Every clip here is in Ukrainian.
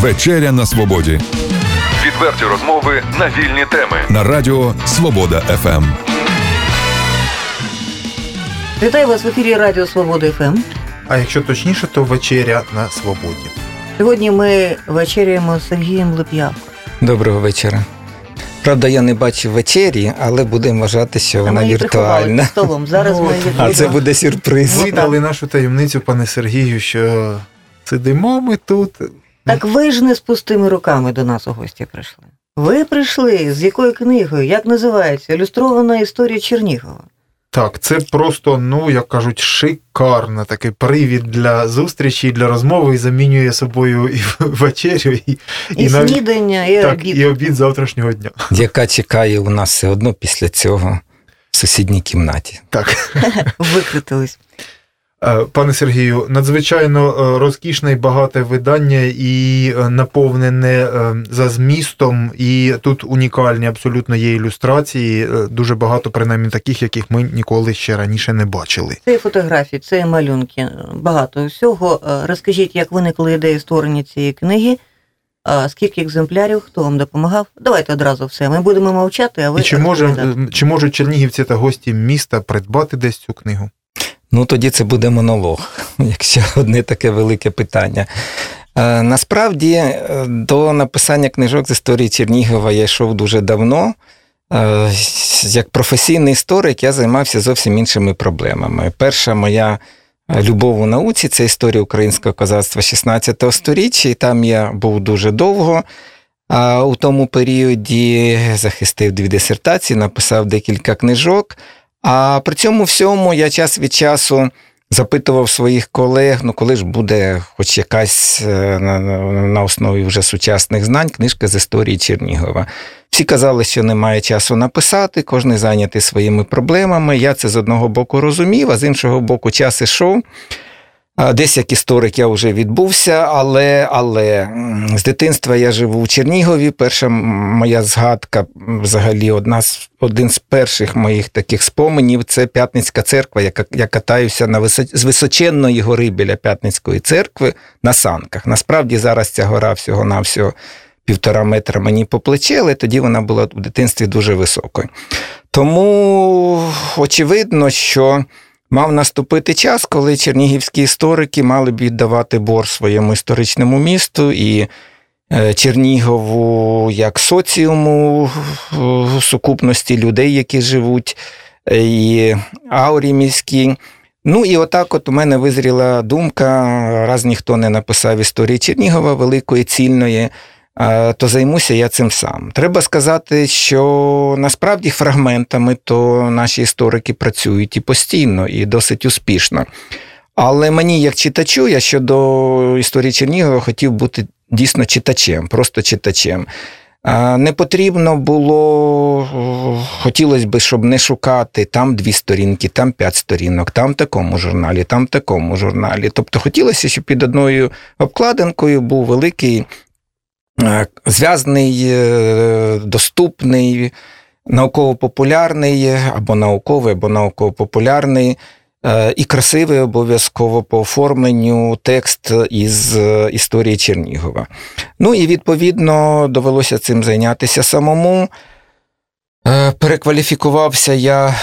Вечеря на свободі Відверті розмови на вільні теми. на радіо Свобода. ФМ. Вітаю вас в ефірі Радіо Свобода ФМ. А якщо точніше, то вечеря на свободі. Сьогодні ми вечеряємо з Сергієм Леп'явко. Доброго вечора. Правда, я не бачив вечері, але будемо вважати, що вона ми віртуальна. столом. Зараз Ну, ми А це буде сюрприз. Видали нашу таємницю, пане Сергію, що сидимо ми тут. Так ви ж не з пустими руками до нас у гості прийшли. Ви прийшли з якою книгою? Як називається? Ілюстрована історія Чернігова. Так, це просто, ну як кажуть, шикарно такий привід для зустрічі, для розмови і замінює собою і вечерю, і, І, навіть- снідання, і так, обід. і обід завтрашнього дня. Яка чекає у нас все одно після цього в сусідній кімнаті. Так. Викритились. Е, Пане Сергію, надзвичайно е, розкішне і багате видання і е, наповнене за змістом, і тут унікальні абсолютно є ілюстрації, дуже багато, принаймні таких, яких ми ніколи ще раніше не бачили. Це фотографії, це малюнки, багато всього. Розкажіть, як виникла ідея створення цієї книги, скільки екземплярів, хто вам допомагав? Давайте одразу все. Ми будемо мовчати, а ви І чи, може, чи можуть чернігівці та гості міста придбати десь цю книгу? Ну, тоді це буде монолог, якщо одне таке велике питання. Е, Насправді, е, до написання книжок з історії Чернігова я йшов дуже давно. Е, Як професійний історик я займався зовсім іншими проблемами. Перша моя любов у науці це історія українського козацтва 16 століття, і там я був дуже довго. А у тому періоді захистив дві дисертації, написав декілька книжок. А при цьому всьому я час від часу запитував своїх колег: ну коли ж буде хоч якась е, на, основі вже сучасних знань книжка з історії Чернігова. Всі казали, що немає часу написати, кожен зайнятий своїми проблемами. Я це з одного боку розумів, а з іншого боку, час ішов. Десь як історик я вже відбувся, але, але з дитинства я живу в Чернігові. Перша моя згадка, взагалі, одна з, один з перших моїх таких споменів це П'ятницька церква. Я, я катаюся на висо- з височенної гори біля П'ятницької церкви на санках. Насправді зараз ця гора всього-навсього півтора метра мені по плечі, але тоді вона була в дитинстві дуже високою. Тому очевидно, що мав наступити час, коли чернігівські історики мали б віддавати бор своєму історичному місту і е, Чернігову як соціуму сукупності людей, які живуть, е, і аурі міській. Ну і отак, от у мене визріла думка, раз ніхто не написав історії Чернігова великої, цільної, то займуся я цим сам. Треба сказати, що насправді фрагментами то наші історики працюють і постійно, і досить успішно. Але мені, як читачу, я щодо історії Чернігова хотів бути дійсно читачем, просто читачем. Не потрібно було, хотілося б, щоб не шукати там дві сторінки, там п'ять сторінок, там в такому журналі, там в такому журналі. Тобто хотілося, щоб під одною обкладинкою був великий, зв'язний, е, доступний, науково-популярний або науковий, або науково-популярний. е, І красивий обов'язково по оформленню текст із е, історії Чернігова. Ну і відповідно довелося цим зайнятися самому. Е, Перекваліфікувався я е,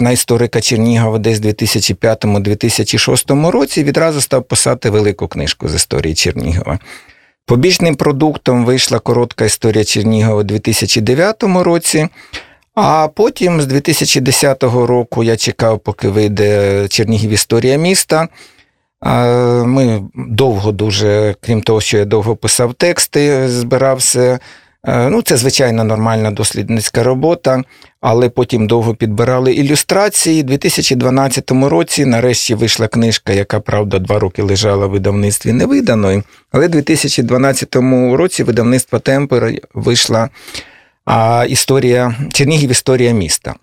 на історика Чернігова десь в 2005-2006 році і відразу став писати велику книжку з історії Чернігова. Побічним продуктом вийшла коротка історія Чернігова у 2009 році. А потім з 2010 року я чекав, поки вийде Чернігів історія міста. Ми довго дуже, крім того, що я довго писав тексти, збирався. Е, Ну, це звичайно нормальна дослідницька робота, але потім довго підбирали ілюстрації. У 2012 році нарешті вийшла книжка, яка, правда, два роки лежала в видавництві невиданою. Але в 2012 році видавництво Темпер вийшла а, історія Чернігів історія міста.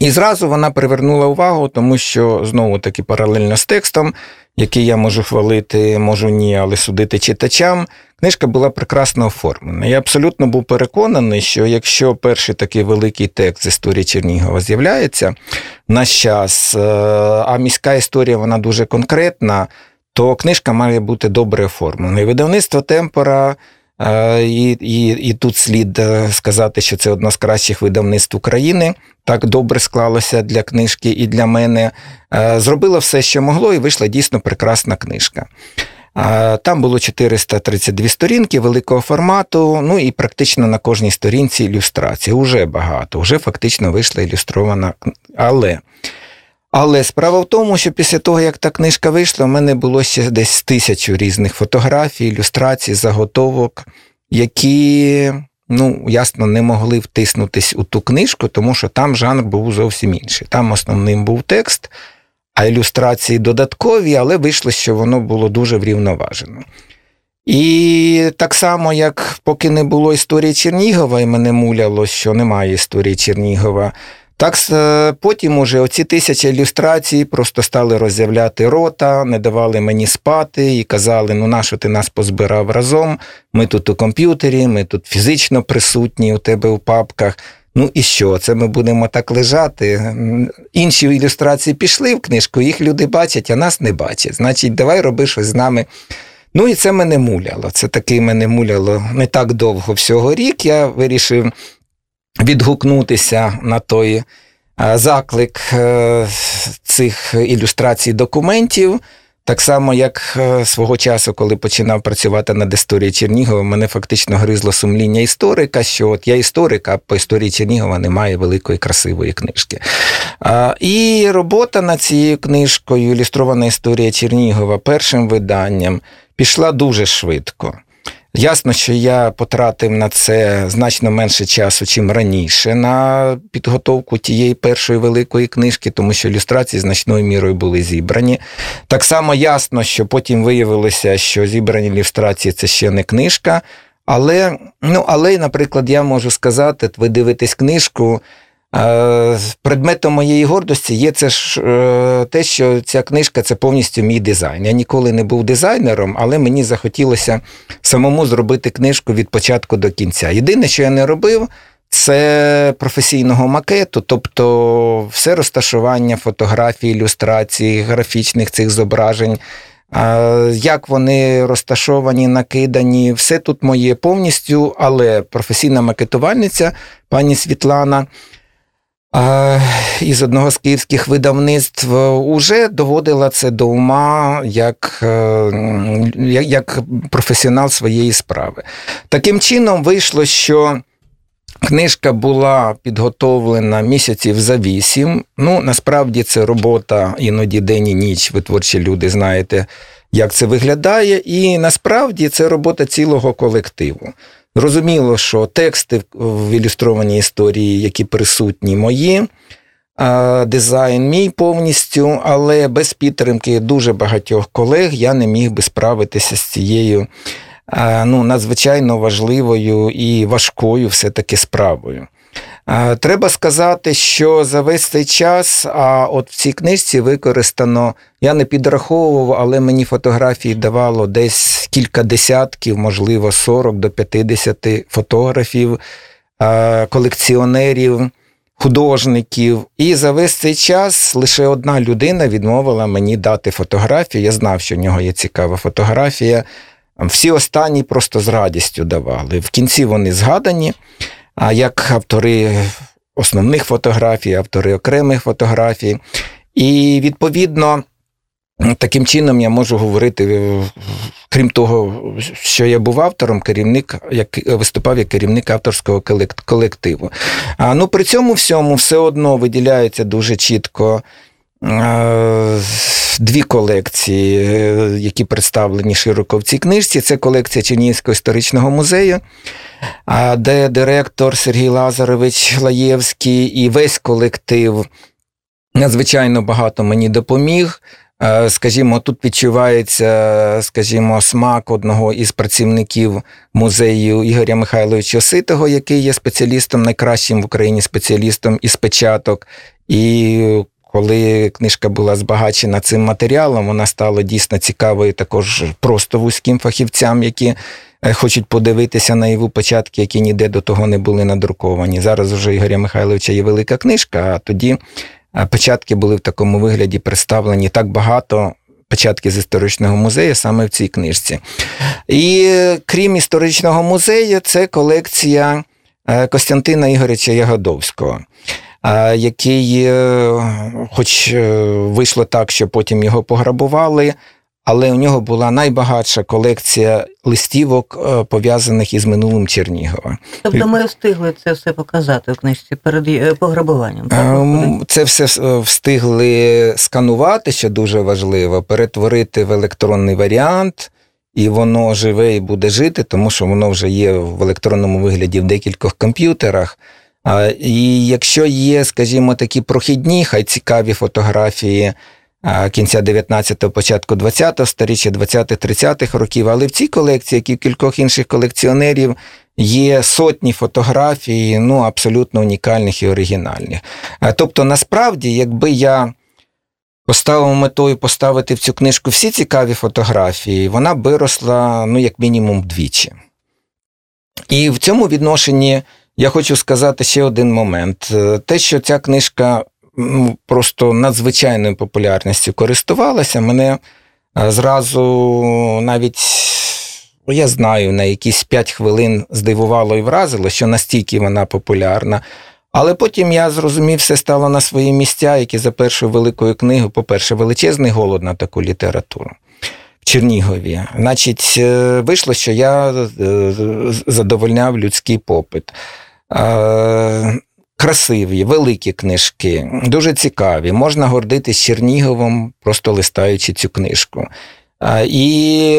І зразу вона привернула увагу, тому що знову таки паралельно з текстом, який я можу хвалити, можу ні, але судити читачам. Книжка була прекрасно оформлена. Я абсолютно був переконаний, що якщо перший такий великий текст з історії Чернігова з'являється в наш час, е, а міська історія вона дуже конкретна, то книжка має бути добре оформлена. І видавництво Темпора. е, І, і, і тут слід е, сказати, що це одне з кращих видавництв України. Так добре склалося для книжки і для мене. Зробило все, що могло, і вийшла дійсно прекрасна книжка. Там було 432 сторінки великого формату, ну і практично на кожній сторінці ілюстрації. Уже багато, вже фактично вийшла ілюстрована. Але, але справа в тому, що після того, як та книжка вийшла, в мене було ще десь тисячу різних фотографій, ілюстрацій, заготовок, які, ну, ясно, не могли втиснутись у ту книжку, тому що там жанр був зовсім інший. Там основним був текст, а ілюстрації додаткові, але вийшло, що воно було дуже врівноважено. І так само, як поки не було історії Чернігова, і мене муляло, що немає історії Чернігова, так е, потім уже оці тисячі ілюстрацій просто стали роззявляти рота, не давали мені спати і казали: ну нащо ти нас позбирав разом? Ми тут у комп'ютері, ми тут фізично присутні у тебе у папках. Ну і що? Це ми будемо так лежати. Інші ілюстрації пішли в книжку, їх люди бачать, а нас не бачать. Значить, давай роби щось з нами. Ну і це мене муляло. Це таки мене муляло не так довго всього рік. Я вирішив відгукнутися на той е, заклик е, цих ілюстрацій документів. Так само, як е, свого часу, коли починав працювати над історією Чернігова, мене фактично гризло сумління історика, що от я історик, а по історії Чернігова немає великої красивої книжки. І робота над цією книжкою, ілюстрована історія Чернігова, першим виданням, пішла дуже швидко. Ясно, що я потратив на це значно менше часу, чим раніше, на підготовку тієї першої великої книжки, тому що ілюстрації значною мірою були зібрані. Так само ясно, що потім виявилося, що зібрані ілюстрації це ще не книжка. Але, ну, але, наприклад, я можу сказати, ви дивитесь книжку. Предметом моєї гордості є це ж е, те, що ця книжка це повністю мій дизайн. Я ніколи не був дизайнером, але мені захотілося самому зробити книжку від початку до кінця. Єдине, що я не робив, це професійного макету, тобто все розташування фотографій, ілюстрацій, графічних цих зображень. Як вони розташовані, накидані, все тут моє повністю, але професійна макетувальниця пані Світлана із одного з київських видавництв уже доводила це до ума як, е, як професіонал своєї справи. Таким чином вийшло, що книжка була підготовлена місяців за вісім. Ну, насправді це робота іноді день і ніч. Ви творчі люди знаєте, як це виглядає, і насправді це робота цілого колективу. Зрозуміло, що тексти в ілюстрованій історії, які присутні, мої, дизайн мій повністю, але без підтримки дуже багатьох колег я не міг би справитися з цією ну, надзвичайно важливою і важкою все-таки справою. А, Треба сказати, що за весь цей час, а от в цій книжці використано, я не підраховував, але мені фотографії давало десь кілька десятків, можливо, 40 до 50 фотографів, колекціонерів, художників. І за весь цей час лише одна людина відмовила мені дати фотографію. Я знав, що в нього є цікава фотографія. Всі останні просто з радістю давали. В кінці вони згадані. А як автори основних фотографій, автори окремих фотографій. І відповідно. Таким чином я можу говорити, е, крім того, що я був автором, керівник, як виступав як керівник авторського колективу. А ну при цьому всьому все одно виділяється дуже чітко дві колекції, е, які представлені широко в цій книжці. Це колекція Чернігівського історичного музею, де директор Сергій Лазарович Лаєвський і весь колектив надзвичайно багато мені допоміг. Е, Скажімо, тут відчувається, скажімо, смак одного із працівників музею Ігоря Михайловича Ситого, який є спеціалістом, найкращим в Україні спеціалістом із печаток. І коли книжка була збагачена цим матеріалом, вона стала дійсно цікавою також просто вузьким фахівцям, які е, хочуть подивитися на його початки, які ніде до того не були надруковані. Зараз вже Ігоря Михайловича є велика книжка, а тоді а Печатки були в такому вигляді представлені так багато Початки з історичного музею саме в цій книжці. І крім історичного музею, це колекція е, Костянтина Ігоряча Ягодовського, е, який, хоч вийшло так, що потім його пограбували, але у нього була найбагатша колекція листівок, е, пов'язаних із минулим Чернігова. Тобто ми встигли це все показати у книжці перед е, пограбуванням. Ем, це все е, встигли сканувати, що дуже важливо, перетворити в електронний варіант. І воно живе і буде жити, тому що воно вже є в електронному вигляді в декількох комп'ютерах. І якщо є, скажімо, такі прохідні, хай цікаві фотографії кінця 19-го, початку 20-го сторіччя, 20-30-х років. Але в цій колекції, як і в кількох інших колекціонерів, є сотні фотографій, ну абсолютно унікальних і оригінальних. Тобто, насправді, якби я. Поставив метою поставити в цю книжку всі цікаві фотографії, вона виросла, ну, як мінімум, вдвічі. І в цьому відношенні я хочу сказати ще один момент: те, що ця книжка ну, просто надзвичайною популярністю користувалася, мене е, зразу навіть. Я знаю, на якісь 5 хвилин здивувало і вразило, що настільки вона популярна. Але потім я зрозумів, все стало на свої місця, які за першою великою книгою, по-перше, величезний голод на таку літературу Чернігові. Значить, е, вийшло, що я е, задовольняв людський попит красиві, великі книжки, дуже цікаві. Можна гордитись Черніговом, просто листаючи цю книжку. І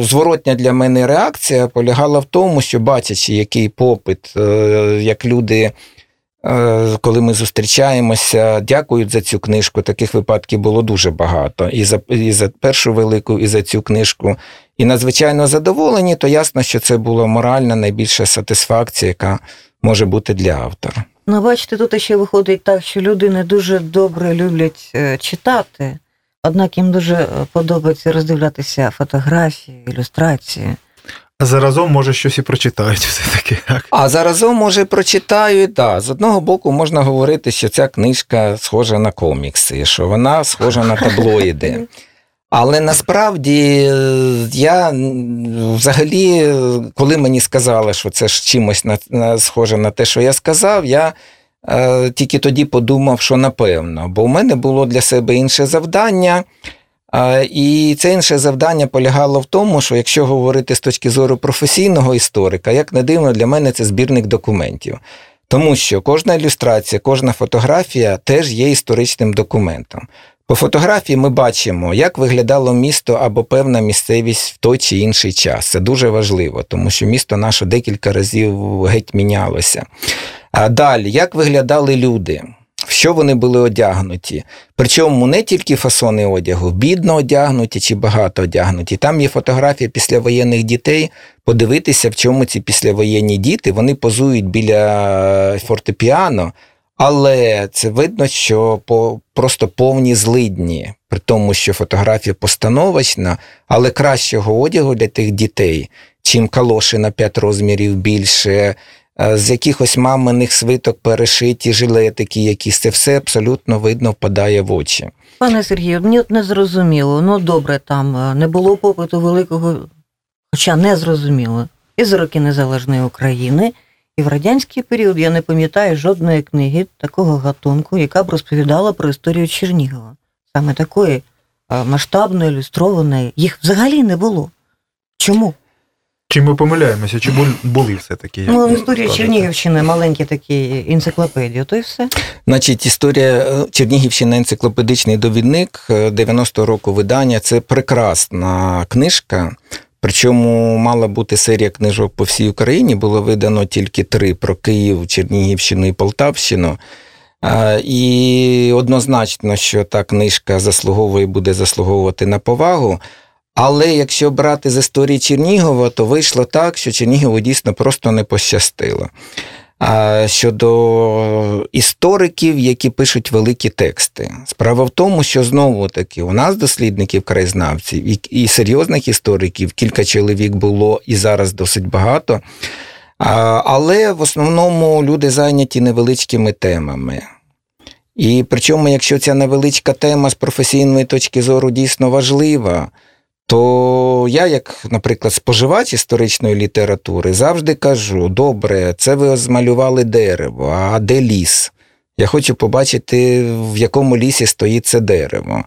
зворотня для мене реакція полягала в тому, що бачачи, який попит, е, як люди, е, коли ми зустрічаємося, дякують за цю книжку. Таких випадків було дуже багато. І за і за першу велику, і за цю книжку. І надзвичайно задоволені, то ясно, що це була моральна найбільша сатисфакція, яка може бути для автора. Ну, бачите, тут ще виходить так, що люди не дуже добре люблять е, читати, однак їм дуже е, подобається роздивлятися фотографії, ілюстрації. А заразом, може, щось і прочитають все-таки. А заразом, може, прочитають, так. З одного боку, можна говорити, що ця книжка схожа на комікси, що вона схожа на таблоїди. Але насправді я взагалі, коли мені сказали, що це ж чимось на, на схоже на те, що я сказав, я е, тільки тоді подумав, що напевно, бо у мене було для себе інше завдання. Е, і це інше завдання полягало в тому, що якщо говорити з точки зору професійного історика, як не дивно, для мене це збірник документів. Тому що кожна ілюстрація, кожна фотографія теж є історичним документом. По фотографії ми бачимо, як виглядало місто або певна місцевість в той чи інший час. Це дуже важливо, тому що місто наше декілька разів геть мінялося. А далі, як виглядали люди, в що вони були одягнуті? Причому не тільки фасони одягу, бідно одягнуті чи багато одягнуті. Там є фотографія післявоєнних дітей. Подивитися, в чому ці післявоєнні діти вони позують біля фортепіано. Але це видно, що по просто повні злидні, при тому, що фотографія постановочна, але кращого одягу для тих дітей, чим калоші на 5 розмірів більше, е, з якихось маминих свиток перешиті жилетики, якісь це все абсолютно видно впадає в очі. Пане Сергію, мені не зрозуміло. Ну добре, там е, не було попиту великого, хоча не зрозуміло, і за роки незалежної України. І в радянський період я не пам'ятаю жодної книги такого гатунку, яка б розповідала про історію Чернігова. Саме такої масштабної, ілюстрованої, їх взагалі не було. Чому? Чи ми помиляємося, чи були все-таки? Ну, в історії Чернігівщини маленькі такі енциклопедії, то й все. Значить, історія е, Чернігівщини, енциклопедичний довідник 90-го е, року видання це прекрасна книжка. Причому мала бути серія книжок по всій Україні, було видано тільки три про Київ, Чернігівщину і Полтавщину. І однозначно, що та книжка заслуговує буде заслуговувати на повагу. Але якщо брати з історії Чернігова, то вийшло так, що Чернігову дійсно просто не пощастило щодо істориків, які пишуть великі тексти. Справа в тому, що знову таки у нас дослідників краєзнавців і, і серйозних істориків кілька чоловік було і зараз досить багато. Але в основному люди зайняті невеличкими темами. І причому, якщо ця невеличка тема з професійної точки зору дійсно важлива, то я, як, наприклад, споживач історичної літератури, завжди кажу: добре, це ви змалювали дерево, а де ліс? Я хочу побачити, в якому лісі стоїть це дерево.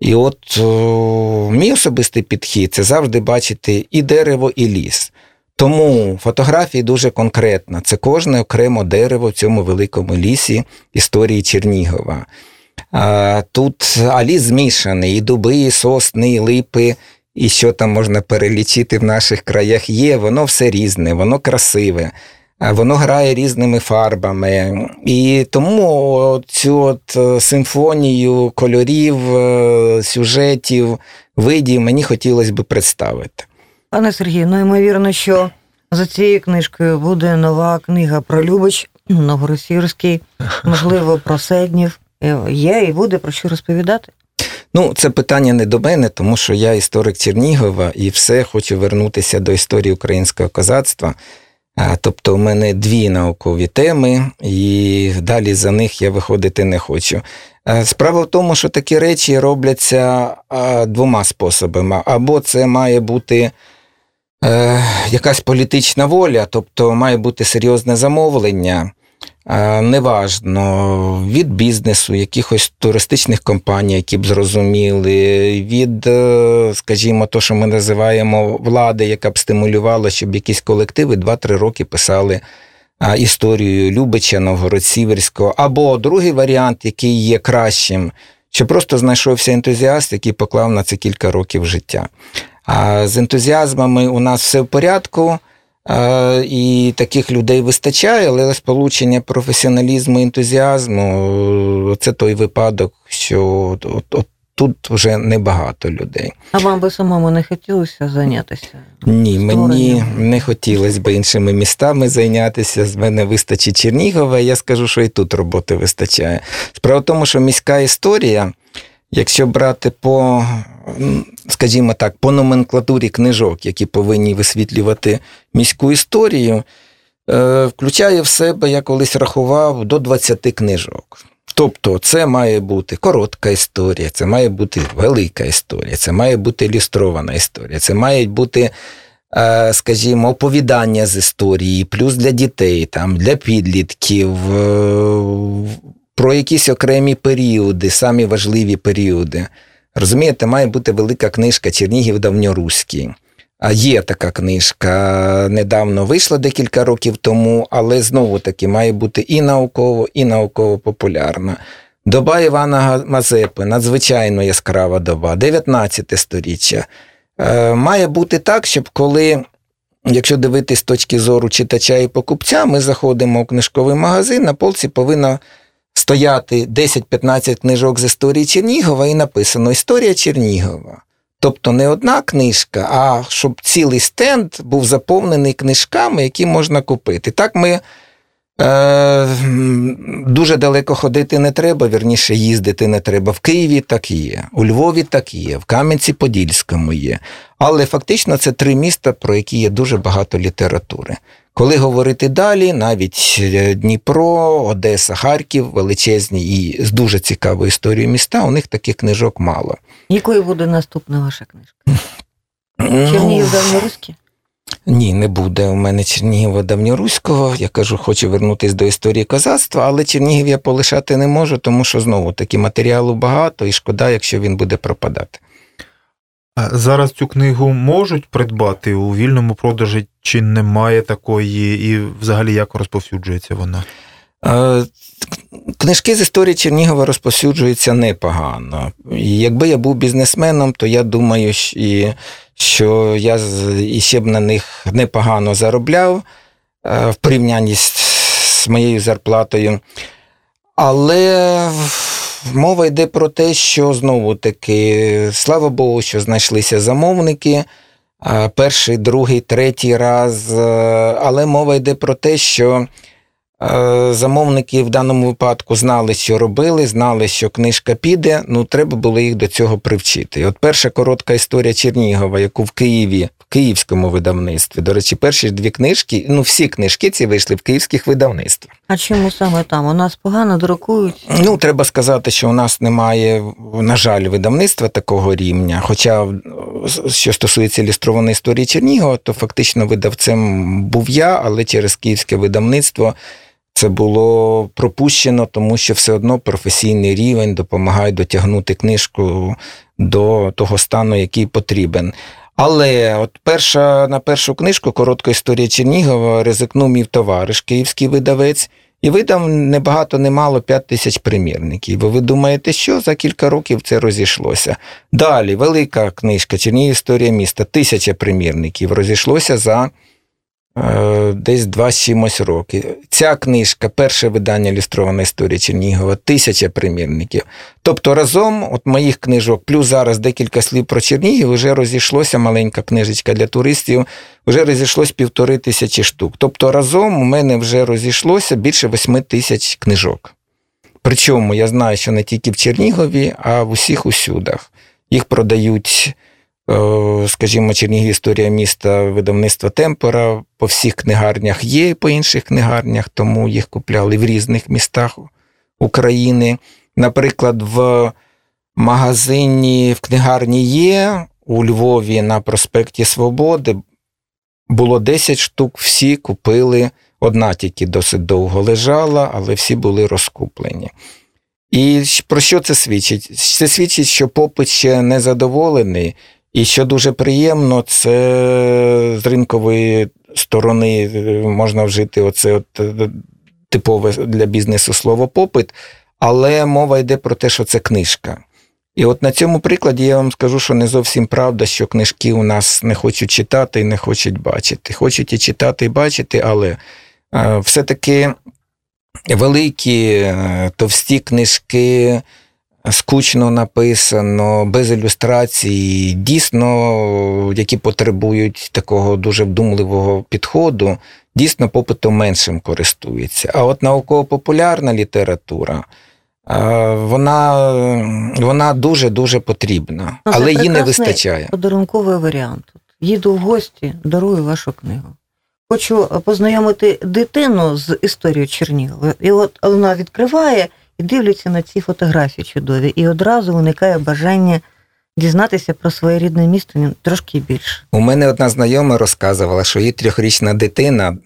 І от о, мій особистий підхід це завжди бачити і дерево, і ліс. Тому фотографії дуже конкретно. Це кожне окремо дерево в цьому великому лісі історії Чернігова. А, Тут а ліс змішаний, і дуби, і сосни, і липи, і що там можна перелічити в наших краях є, воно все різне, воно красиве. Воно грає різними фарбами. І тому цю от е, симфонію кольорів, е, сюжетів, видів мені хотілося б представити. Пане Сергію, ну ймовірно, що за цією книжкою буде нова книга про Любич Новоросірський, можливо, про Седнів. Е, Є і буде про що розповідати. Ну, це питання не до мене, тому що я історик Чернігова і все хочу вернутися до історії українського козацтва. Тобто, у мене дві наукові теми, і далі за них я виходити не хочу. Справа в тому, що такі речі робляться двома способами. Або це має бути е, якась політична воля, тобто має бути серйозне замовлення неважно, від бізнесу, якихось туристичних компаній, які б зрозуміли, від, е, скажімо, то, що ми називаємо влади, яка б стимулювала, щоб якісь колективи 2-3 роки писали історію Любича, Новгород-Сіверського, або другий варіант, який є кращим, що просто знайшовся ентузіаст, який поклав на це кілька років життя. А з ентузіазмами у нас все в порядку. І таких людей вистачає, але сполучення професіоналізму і ентузіазму це той випадок, що от, от тут вже небагато людей. А вам би самому не хотілося зайнятися? Ні, мені не хотілося б іншими містами зайнятися. З мене вистачить Чернігова. Я скажу, що і тут роботи вистачає. Справа в тому, що міська історія. Якщо брати по, скажімо так, по номенклатурі книжок, які повинні висвітлювати міську історію, е, включає в себе, я колись рахував, до 20 книжок. Тобто, це має бути коротка історія, це має бути велика історія, це має бути ілюстрована історія, це мають бути, е, скажімо, оповідання з історії, плюс для дітей, там, для підлітків, е, про якісь окремі періоди, самі важливі періоди. Розумієте, має бути велика книжка Чернігів давньоруський. А є така книжка, недавно вийшла декілька років тому, але знову таки має бути і науково, і науково-популярна. Доба Івана Мазепи, надзвичайно яскрава доба, 19 сторіччя. Е, має бути так, щоб коли, якщо дивитись з точки зору читача і покупця, ми заходимо в книжковий магазин, на полці повинна стояти 10-15 книжок з історії Чернігова і написано Історія Чернігова. Тобто не одна книжка, а щоб цілий стенд був заповнений книжками, які можна купити. Так ми е, дуже далеко ходити не треба, вірніше їздити не треба. В Києві так є, у Львові так є, в Кам'янці-Подільському є. Але фактично це три міста, про які є дуже багато літератури. Коли говорити далі, навіть е, Дніпро, Одеса, Харків, величезні і з дуже цікавою історією міста, у них таких книжок мало. Якою буде наступна ваша книжка? Чернігів давньоруський? Ні, не буде. У мене Чернігова давньоруського. Я кажу, хочу вернутися до історії козацтва, але Чернігів я полишати не можу, тому що знову таки матеріалу багато і шкода, якщо він буде пропадати. Зараз цю книгу можуть придбати у вільному продажі, чи немає такої, і взагалі як розповсюджується вона? Книжки з історії Чернігова розповсюджуються непогано. І Якби я був бізнесменом, то я думаю, що я ще б на них непогано заробляв в порівнянні з моєю зарплатою. Але мова йде про те, що знову таки, слава Богу, що знайшлися замовники. Перший, другий, третій раз, але мова йде про те, що Е, Замовники в даному випадку знали, що робили, знали, що книжка піде. Ну треба було їх до цього привчити. І От перша коротка історія Чернігова, яку в Києві, в київському видавництві. До речі, перші дві книжки, ну всі книжки ці вийшли в київських видавництвах. А чому саме там? У нас погано друкують. Ну, треба сказати, що у нас немає, на жаль, видавництва такого рівня. Хоча, е, що стосується ілюстрованої історії Чернігова, то фактично видавцем був я, але через київське видавництво це було пропущено, тому що все одно професійний рівень допомагає дотягнути книжку до того стану, який потрібен. Але от перша на першу книжку коротка історія Чернігова ризикнув мій товариш, київський видавець, і видав небагато, немало 5 тисяч примірників. І ви думаєте, що за кілька років це розійшлося? Далі, велика книжка Чернігів історія міста, тисяча примірників, розійшлося за десь два з чимось роки. Ця книжка, перше видання ілюстрована історія Чернігова, тисяча примірників. Тобто разом от моїх книжок, плюс зараз декілька слів про Чернігів, вже розійшлося маленька книжечка для туристів, вже розійшлось півтори тисячі штук. Тобто разом у мене вже розійшлося більше восьми тисяч книжок. Причому я знаю, що не тільки в Чернігові, а в усіх усюдах. Їх продають, е, скажімо, Чернігів історія міста видавництва Темпора. По всіх книгарнях є по інших книгарнях, тому їх купляли в різних містах України. Наприклад, в магазині в книгарні є у Львові на проспекті Свободи було 10 штук, всі купили. Одна тільки досить довго лежала, але всі були розкуплені. І про що це свідчить? Це свідчить, що попит ще не задоволений, і що дуже приємно, це з ринкової сторони можна вжити оце от е, типове для бізнесу слово попит, але мова йде про те, що це книжка. І от на цьому прикладі я вам скажу, що не зовсім правда, що книжки у нас не хочуть читати і не хочуть бачити. Хочуть і читати, і бачити, але е, все-таки великі, е, товсті книжки, скучно написано, без ілюстрацій, дійсно, які потребують такого дуже вдумливого підходу, дійсно попитом меншим користуються. А от науково-популярна література. е, Вона, вона дуже-дуже потрібна, Ну, але її не вистачає. Подарунковий варіант. Їду в гості, дарую вашу книгу. Хочу познайомити дитину з історією Чернігова. І от вона відкриває і дивляться на ці фотографії чудові. І одразу виникає бажання дізнатися про своє рідне місто трошки більше. У мене одна знайома розказувала, що її трьохрічна дитина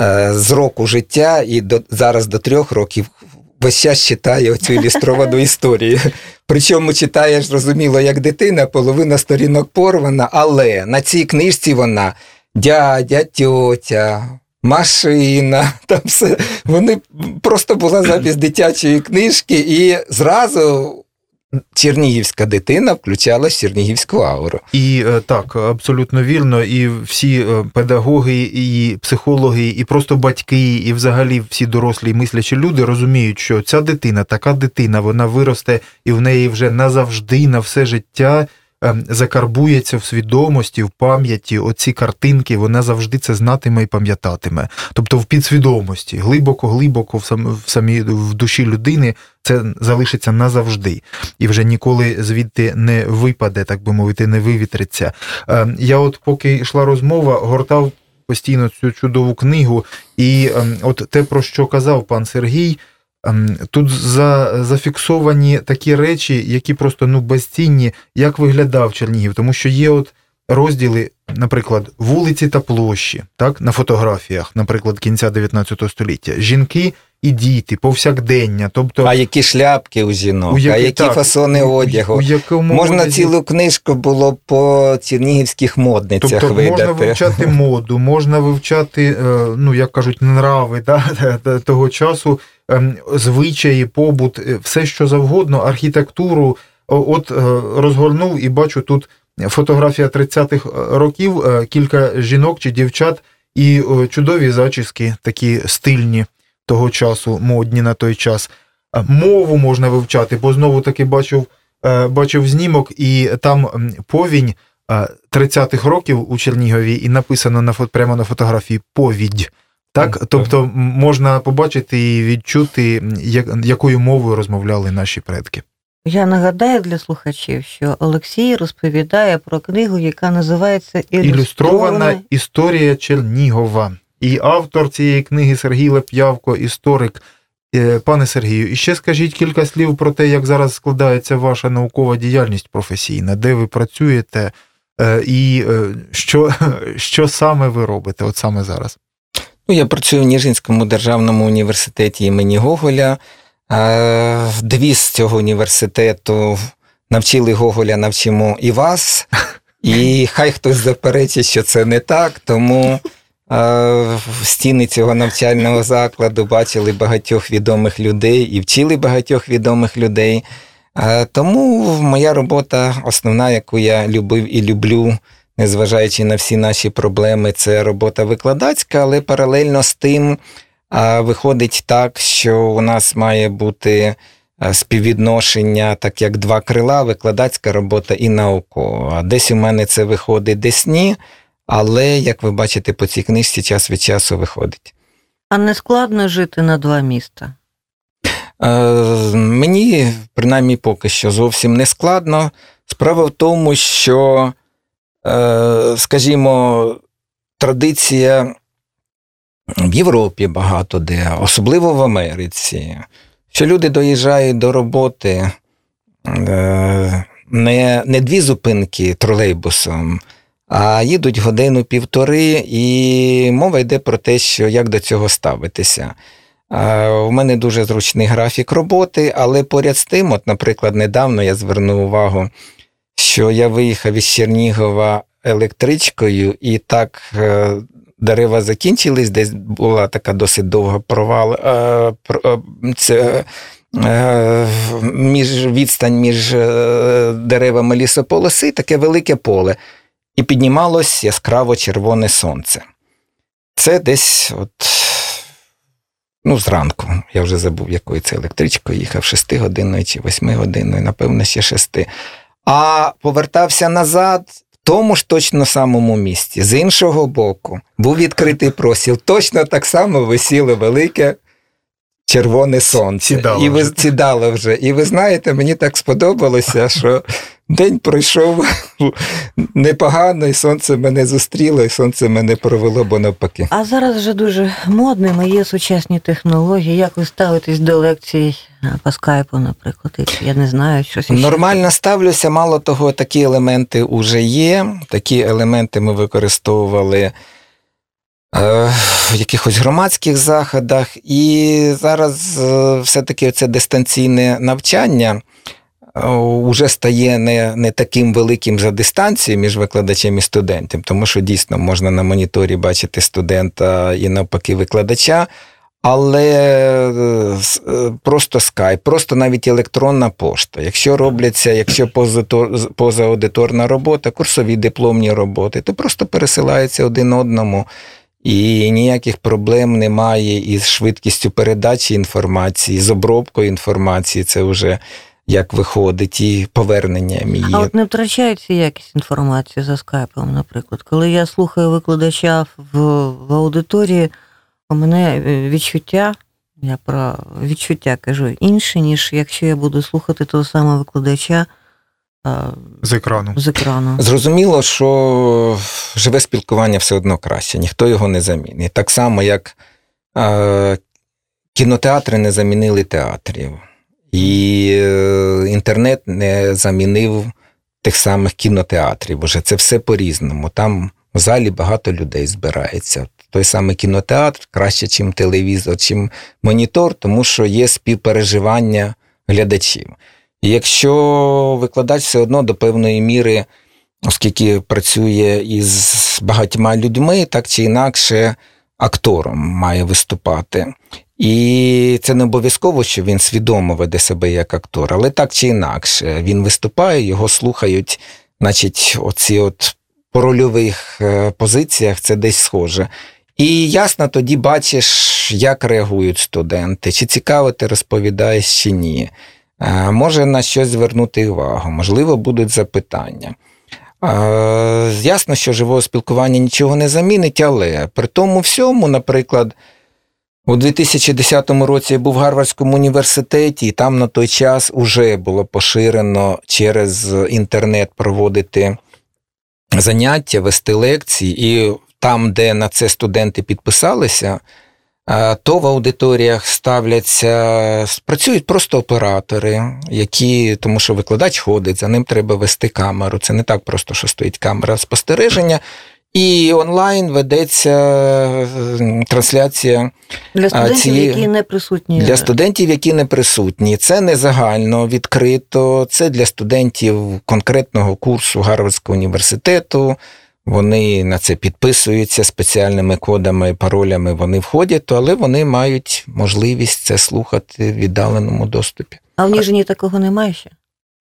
е, з року життя і до, зараз до трьох років весь час читає оцю ілюстровану історію. Причому читає, зрозуміло, як дитина, половина сторінок порвана, але на цій книжці вона дядя, тьотя. Машина, там все. Вони просто була запис дитячої книжки, і зразу чернігівська дитина включалась в чернігівську ауру. І е, так, абсолютно вірно. І всі е, педагоги, і психологи, і просто батьки, і взагалі всі дорослі і мислячі люди розуміють, що ця дитина, така дитина, вона виросте і в неї вже назавжди, на все життя. Е, Закарбується в свідомості, в пам'яті, оці картинки, вона завжди це знатиме і пам'ятатиме. Тобто в підсвідомості, глибоко-глибоко в сам- в самій в душі людини це залишиться назавжди і вже ніколи звідти не випаде, так би мовити, не вивітриться. Е, Я от поки йшла розмова, гортав постійно цю чудову книгу, і ем, от те, про що казав пан Сергій. Ем, Тут за, зафіксовані такі речі, які просто ну безцінні, як виглядав Чернігів, тому що є от розділи, наприклад, вулиці та площі, так, на фотографіях, наприклад, кінця 19 століття, жінки і діти, повсякдення, тобто А які шляпки у жінок, у а які- які так, фасони одягу. у якому Можна одязі- цілу книжку було по чернігівських модницях Тобто видати. можна вивчати моду, можна вивчати, е, ну як кажуть, нрави да, того часу, звичаї, побут, е, все що завгодно, архітектуру. От е, розгорнув і бачу тут фотографія 30-х років, е, кілька жінок чи дівчат, і чудові зачіски, такі стильні того часу, модні на той час. Мову можна вивчати, бо знову таки бачив, бачив знімок, і там повінь. е, 30-х років у Чернігові і написано на прямо на фотографії повідь. Так, тобто можна побачити і відчути, як- якою мовою розмовляли наші предки. Я нагадаю для слухачів, що Олексій розповідає про книгу, яка називається Ілюстрована історія Чернігова. І автор цієї книги Сергій Леп'явко, історик. Е, Пане Сергію, і ще скажіть кілька слів про те, як зараз складається ваша наукова діяльність професійна, де ви працюєте, е, і е, що, що саме ви робите от саме зараз? Ну, я працюю в Ніжинському державному університеті імені Гоголя. Е, Девіз цього університету навчили Гоголя, навчимо і вас. І хай хтось заперечить, що це не так, тому е, стіни цього навчального закладу бачили багатьох відомих людей і вчили багатьох відомих людей. Е, Тому моя робота, основна, яку я любив і люблю, незважаючи на всі наші проблеми, це робота викладацька, але паралельно з тим виходить так, що у нас має бути співвідношення, так як два крила, викладацька робота і наукова. Десь у мене це виходить, десь ні. Але, як ви бачите по цій книжці, час від часу виходить. А не складно жити на два міста. Мені, принаймні, поки що зовсім не складно. Справа в тому, що, скажімо, традиція в Європі багато де, особливо в Америці, що люди доїжджають до роботи е, не, не дві зупинки тролейбусом, а їдуть годину-півтори, і мова йде про те, що як до цього ставитися. Е, У мене дуже зручний графік роботи, але поряд з тим, от, наприклад, недавно я звернув увагу, що я виїхав із Чернігова електричкою, і так е, дерева закінчились, десь була така досить довга провал. е, е, Це, між, відстань між деревами лісополоси, таке велике поле, і піднімалось яскраво червоне сонце. Це десь от Ну, зранку. Я вже забув, якою це електричкою їхав, 6 годинною чи 8 годинною, напевно, ще 6. А повертався назад в тому ж точно самому місці. З іншого боку, був відкритий простір. Точно так само висіло велике червоне сонце. Цідало і ви вже. цідало вже. І ви знаєте, мені так сподобалося, що день пройшов непогано, і сонце мене зустріло, і сонце мене провело, бо навпаки. А зараз вже дуже модними є сучасні технології. Як ви ставитесь до лекцій по скайпу, наприклад? Я не знаю, щось ще. Нормально ставлюся, мало того, такі елементи вже є. Такі елементи ми використовували е, в якихось громадських заходах, і зараз е, все-таки це дистанційне навчання вже стає не, не таким великим за дистанцією між викладачем і студентом, тому що дійсно можна на моніторі бачити студента і навпаки викладача. Але е, е, просто скайп, просто навіть електронна пошта. Якщо робляться, якщо позааудиторна робота, курсові дипломні роботи, то просто пересилаються один одному. І ніяких проблем немає із швидкістю передачі інформації, з обробкою інформації. Це вже як виходить, і поверненням її. А от не втрачається якість інформації за скайпом, наприклад. Коли я слухаю викладача в, в аудиторії, у мене е, відчуття, я про відчуття кажу, інше, ніж якщо я буду слухати того самого викладача З екрану. з екрану. Зрозуміло, що живе спілкування все одно краще, ніхто його не замінить. Так само, як е, кінотеатри не замінили театрів, і е, інтернет не замінив тих самих кінотеатрів. Уже це все по-різному. Там в залі багато людей збирається. Той самий кінотеатр краще, ніж телевізор, чим монітор, тому що є співпереживання глядачів. І якщо викладач все одно до певної міри, оскільки працює із багатьма людьми, так чи інакше актором має виступати. І це не обов'язково, що він свідомо веде себе як актор, але так чи інакше, він виступає, його слухають, значить, оці от по рольових е, позиціях це десь схоже. І ясно, тоді бачиш, як реагують студенти, чи цікаво ти розповідаєш, чи ні. Е, Може на щось звернути увагу, можливо, будуть запитання. Е, Ясно, що живого спілкування нічого не замінить, але при тому всьому, наприклад, у 2010 році я був в Гарвардському університеті, і там на той час вже було поширено через інтернет проводити заняття, вести лекції, і там, де на це студенти підписалися, то в аудиторіях ставляться, працюють просто оператори, які, тому що викладач ходить, за ним треба вести камеру. Це не так просто, що стоїть камера спостереження. І онлайн ведеться е, трансляція Для студентів, цієї- які не присутні. для студентів, які не присутні. Це не загально відкрито, це для студентів конкретного курсу Гарвардського університету. Вони на це підписуються спеціальними кодами, паролями. Вони входять, але вони мають можливість це слухати в віддаленому доступі. А в Ніжині такого немає ще?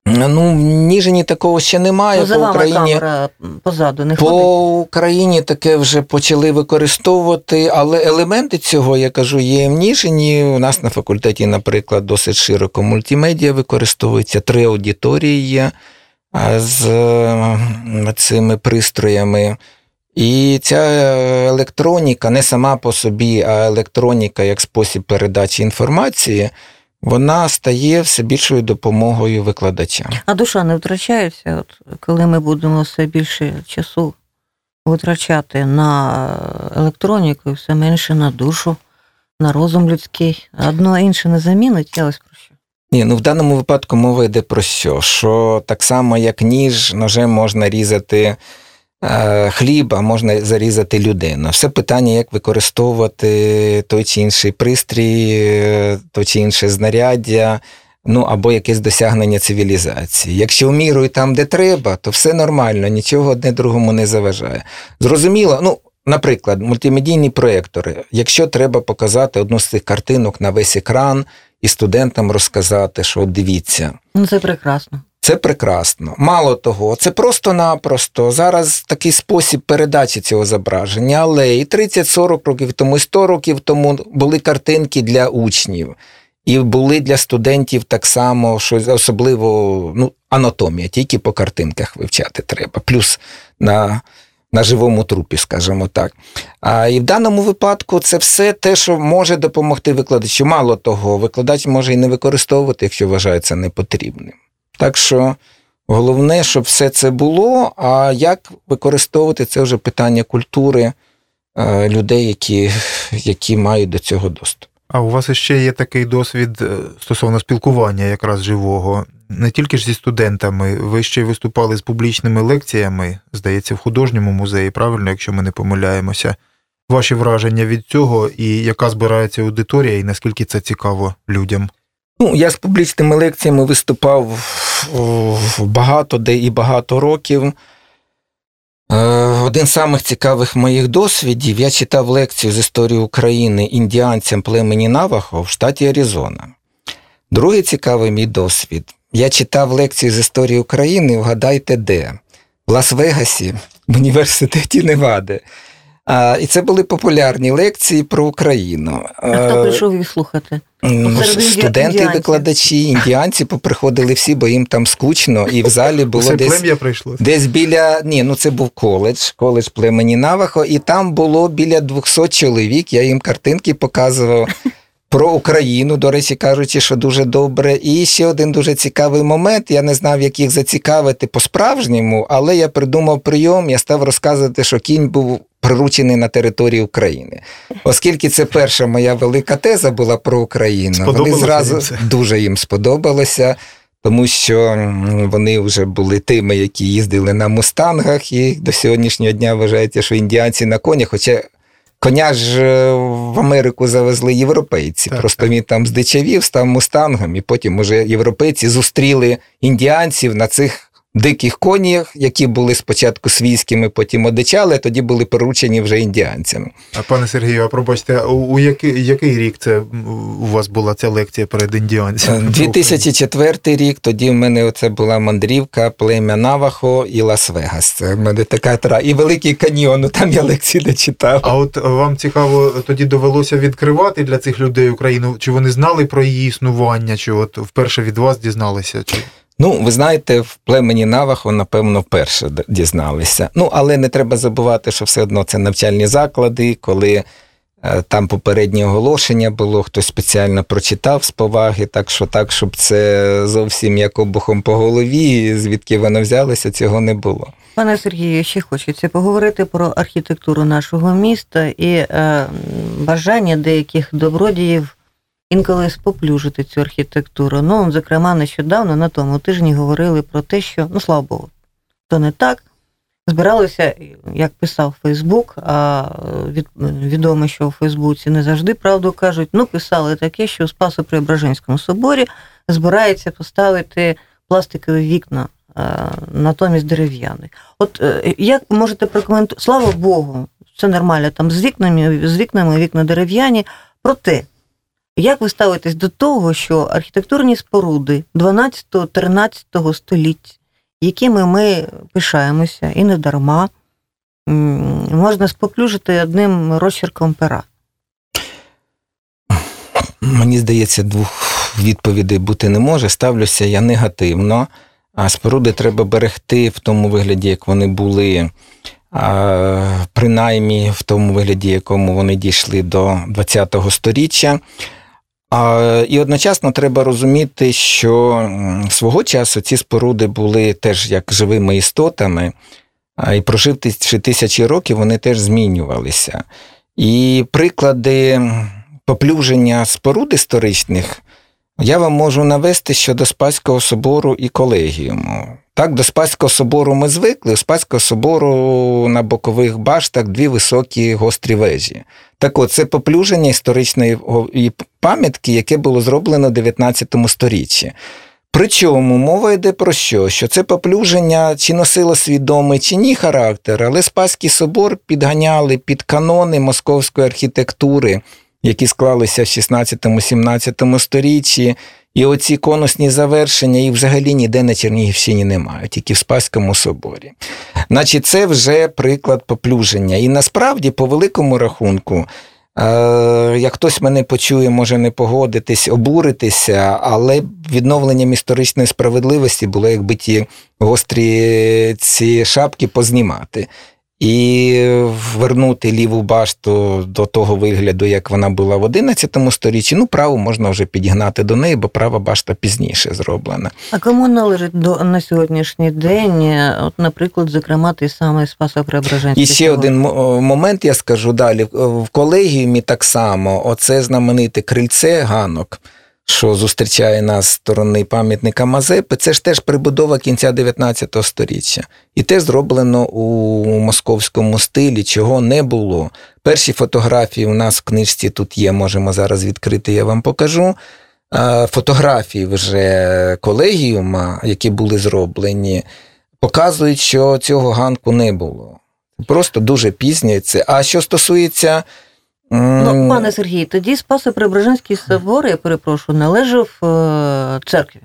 Ну, в Ніжині такого ще немає. Ну, по Україні камера позаду не по ходить? Україні таке вже почали використовувати, але елементи цього, я кажу, є в Ніжині. У нас на факультеті, наприклад, досить широко мультимедіа використовується, три аудиторії є з цими пристроями. І ця електроніка не сама по собі, а електроніка як спосіб передачі інформації, вона стає все більшою допомогою викладачам. А душа не втрачається, от, коли ми будемо все більше часу витрачати на електроніку і все менше на душу, на розум людський. Одно інше не замінить, я ось про що. Ні, ну в даному випадку мова йде про що? Що так само, як ніж, ножем можна різати е, хліб, а можна зарізати людину. Все питання, як використовувати той чи інший пристрій, е, то чи інше знаряддя, ну або якесь досягнення цивілізації. Якщо в міру і там, де треба, то все нормально, нічого одне другому не заважає. Зрозуміло, ну. Наприклад, мультимедійні проєктори. Якщо треба показати одну з цих картинок на весь екран і студентам розказати, що дивіться, Ну це прекрасно. Це прекрасно. Мало того, це просто-напросто зараз такий спосіб передачі цього зображення, але і 30-40 років тому, і 100 років тому були картинки для учнів. І були для студентів так само, що особливо ну, анатомія, тільки по картинках вивчати треба, плюс на, на живому трупі, скажімо так. А, і в даному випадку це все те, що може допомогти викладачу. Мало того, викладач може і не використовувати, якщо вважає це непотрібним. Так що головне, щоб все це було. А як використовувати це вже питання культури е, людей, які, які мають до цього доступ. А у вас ще є такий досвід е, стосовно спілкування якраз живого, не тільки ж зі студентами, ви ще й виступали з публічними лекціями, здається, в художньому музеї, правильно, якщо ми не помиляємося. Ваші враження від цього і яка збирається аудиторія, і наскільки це цікаво людям? Ну, я з публічними лекціями виступав багато де і багато років. Е, Один з самих цікавих моїх досвідів я читав лекцію з історії України індіанцям племені Навахо в штаті Аризона. Другий цікавий мій досвід. Я читав лекцію з історії України, вгадайте де? В Лас-Вегасі, в університеті Невади. А, і це були популярні лекції про Україну. А хто прийшов їх слухати? Ну, студенти, викладачі, індіанці поприходили всі, бо їм там скучно, і в залі було десь, прийшло. десь біля. Ні, ну це був коледж, коледж племені Навахо, і там було біля 200 чоловік. Я їм картинки показував. Про Україну, до речі, кажучи, що дуже добре. І ще один дуже цікавий момент. Я не знав, як їх зацікавити по-справжньому, але я придумав прийом, я став розказувати, що кінь був приручений на території України. Оскільки це перша моя велика теза була про Україну, вони зразу їм це? дуже їм сподобалося. Тому що вони вже були тими, які їздили на мустангах, і до сьогоднішнього дня вважається, що індіанці на конях, хоча коня ж е, в Америку завезли європейці. Так, Просто так. він там здичавів, став мустангом, і потім уже європейці зустріли індіанців на цих диких конях, які були спочатку свійськими, потім одичали, а тоді були поручені вже індіанцями. А пане Сергію, а пробачте, у, у який, який рік це у вас була ця лекція перед індіанцями? 2004 рік, тоді в мене оце була мандрівка, плем'я Навахо і Лас-Вегас. Це в мене така тра. І Великий каньйон, ну там я лекції не читав. А от вам цікаво, тоді довелося відкривати для цих людей Україну? Чи вони знали про її існування, чи от вперше від вас дізналися? Чи Ну, ви знаєте, в племені Навахо, напевно, перше дізналися. Ну, але не треба забувати, що все одно це навчальні заклади, коли е, там попереднє оголошення було, хтось спеціально прочитав з поваги, так що так, щоб це зовсім як обухом по голові, звідки воно взялося, цього не було. Пане Сергію, ще хочеться поговорити про архітектуру нашого міста і е, бажання деяких добродіїв інколи споплюжити цю архітектуру. Ну, зокрема, нещодавно на тому тижні говорили про те, що, ну слава Богу, то не так. Збиралися, як писав Фейсбук, а від, відомо, що у Фейсбуці не завжди правду кажуть. Ну, писали таке, що у Спасо-Преображенському соборі збирається поставити пластикові вікна натомість дерев'яних. От е, як можете прокоментувати? Слава Богу, все нормально там з вікнами, з вікнами вікна дерев'яні. Проте, як ви ставитесь до того, що архітектурні споруди 12-13 століть, якими ми пишаємося і не дарма, можна споплюжити одним розчерком пера? Мені здається, двох відповідей бути не може. Ставлюся я негативно. А споруди треба берегти в тому вигляді, як вони були, принаймні в тому вигляді, якому вони дійшли до ХХ століття. А, І одночасно треба розуміти, що свого часу ці споруди були теж як живими істотами, а, і проживши тисячі років, вони теж змінювалися. І приклади поплюження споруд історичних я вам можу навести щодо Спаського собору і колегіуму. Так, до Спаського собору ми звикли. У Спаського собору на бокових баштах дві високі гострі вежі. Так от, це поплюження історичної пам'ятки, яке було зроблено в 19 сторіччі. Причому мова йде про що? Що це поплюження чи носило свідомий, чи ні характер, але Спаський собор підганяли під канони московської архітектури, які склалися в 16-17 сторіччі, і оці конусні завершення їх взагалі ніде на Чернігівщині немає, тільки в Спаському соборі. Значить, це вже приклад поплюження. І насправді, по великому рахунку, Е, Як хтось мене почує, може не погодитись, обуритися, але відновленням історичної справедливості було, якби ті гострі ці шапки познімати. І вернути ліву башту до того вигляду, як вона була в 11 сторіччі. Ну, праву можна вже підігнати до неї, бо права башта пізніше зроблена. А кому належить до на сьогоднішній день, е, от, наприклад, зокрема, той самий Спасо-Преображенський І ще один момент я скажу далі. В колегіумі так само, оце знамените крильце ганок, що зустрічає нас сторони пам'ятника Мазепи, це ж теж прибудова кінця 19 століття. І те зроблено у московському стилі, чого не було. Перші фотографії у нас в книжці тут є, можемо зараз відкрити, я вам покажу. Фотографії вже колегіума, які були зроблені, показують, що цього ганку не було. Просто дуже пізнє це. А що стосується. Ну, пане Сергій, тоді Спасо-Преображенський собор, я перепрошую, належав е, церкві.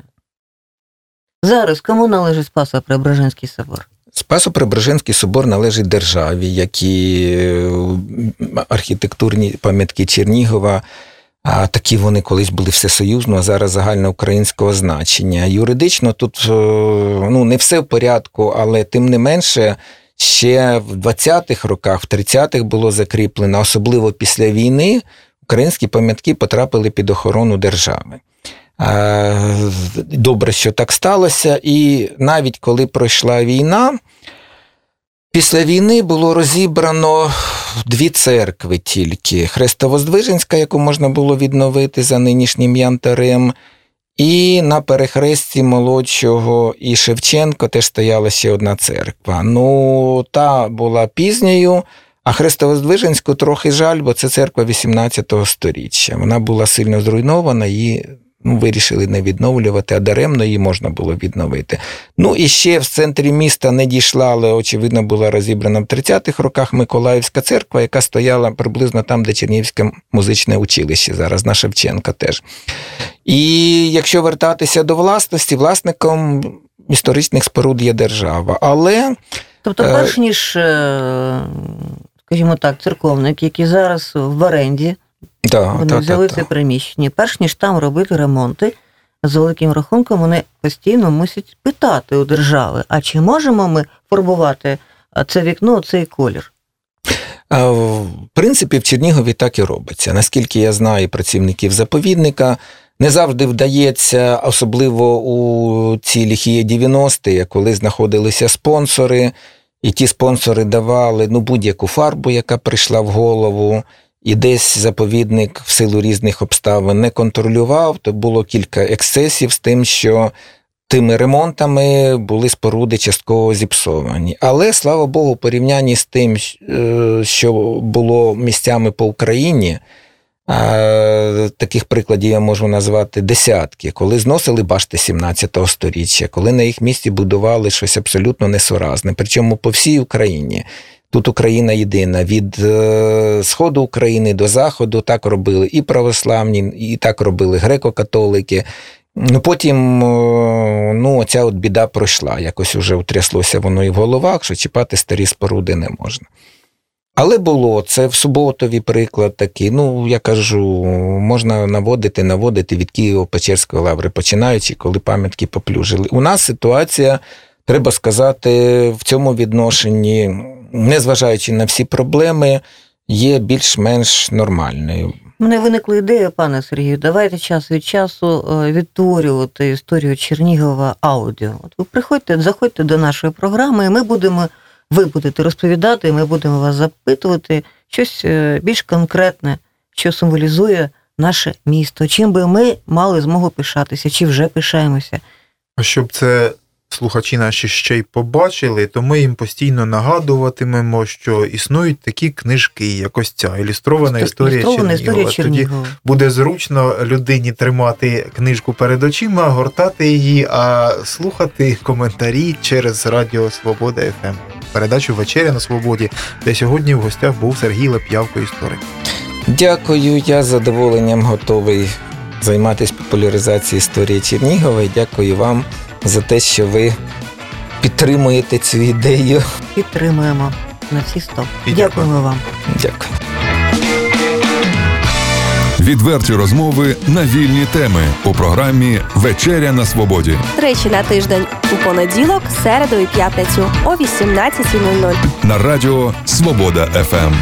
Зараз кому належить Спасо-Преображенський собор? Спасо-Преображенський собор належить державі, як і е, архітектурні пам'ятки Чернігова. А такі вони колись були всесоюзного, а зараз загальноукраїнського значення. Юридично тут е, ну, не все в порядку, але тим не менше, ще в 20-х роках, в 30-х було закріплено, особливо після війни, українські пам'ятки потрапили під охорону держави. Добре, що так сталося, і навіть коли пройшла війна, після війни було розібрано дві церкви тільки: Хрестовоздвиженська, яку можна було відновити за нинішнім янтарем, і на перехресті молодшого і Шевченко теж стояла ще одна церква. Ну, та була пізньою, а Хрестовоздвиженську трохи жаль, бо це церква 18 століття. Вона була сильно зруйнована, її ну, вирішили не відновлювати, а даремно її можна було відновити. Ну і ще в центрі міста не дійшла, але очевидно була розібрана в 30-х роках Миколаївська церква, яка стояла приблизно там, де Чернігівське музичне училище зараз, на Шевченка теж. І якщо вертатися до власності, власником історичних споруд є держава. Але Тобто, Е, перш ніж, е, скажімо так, церковник, який зараз в оренді, да, вони та, взяли та, це приміщення, перш ніж там робити ремонти, з великим рахунком вони постійно мусять питати у держави: а чи можемо ми фарбувати це вікно, цей колір? В принципі, в Чернігові так і робиться. Наскільки я знаю працівників заповідника, не завжди вдається, особливо у ці ліхі 90-ті, коли знаходилися спонсори, і ті спонсори давали ну, будь-яку фарбу, яка прийшла в голову, і десь заповідник в силу різних обставин не контролював, то було кілька ексцесів з тим, що тими ремонтами були споруди частково зіпсовані. Але, слава Богу, порівнянні з тим, е, що було місцями по Україні, а, Таких прикладів я можу назвати десятки, коли зносили башти 17 століття, коли на їх місці будували щось абсолютно несуразне, причому по всій Україні. Тут Україна єдина. Від е, сходу України до заходу так робили і православні, і так робили греко-католики. Ну, Потім е, ну, ця от біда пройшла. Якось уже утряслося воно і в головах, що чіпати старі споруди не можна. Але було це в суботові приклад такий. Ну, я кажу, можна наводити, наводити від Києво-Печерської лаври, починаючи, коли пам'ятки поплюжили. У нас ситуація, треба сказати, в цьому відношенні, незважаючи на всі проблеми, є більш-менш нормальною. Мене виникла ідея, пане Сергію, давайте час від часу е, відтворювати історію Чернігова аудіо. От ви приходьте, заходьте до нашої програми, і ми будемо, ви будете розповідати, і ми будемо вас запитувати щось е, більш конкретне, що символізує наше місто. Чим би ми мали змогу пишатися, чи вже пишаємося. А щоб це слухачі наші ще й побачили, то ми їм постійно нагадуватимемо, що існують такі книжки, як ось ця ілюстрована історія Ілюстрована Чернігова. історія Тоді Чернігова. буде зручно людині тримати книжку перед очима, гортати її, а слухати коментарі через Радіо Свобода ФМ. Передачу Вечеря на Свободі, де сьогодні в гостях був Сергій Леп'явко, історик. Дякую, я з задоволенням готовий займатися популяризацією історії Чернігова. Дякую вам за те, що ви підтримуєте цю ідею. Підтримуємо на всі сто. Дякуємо вам. Дякую. Відверті розмови на вільні теми у програмі Вечеря на Свободі. Тричі на тиждень у понеділок, середу і п'ятницю о 18.00. на радіо Свобода ФМ.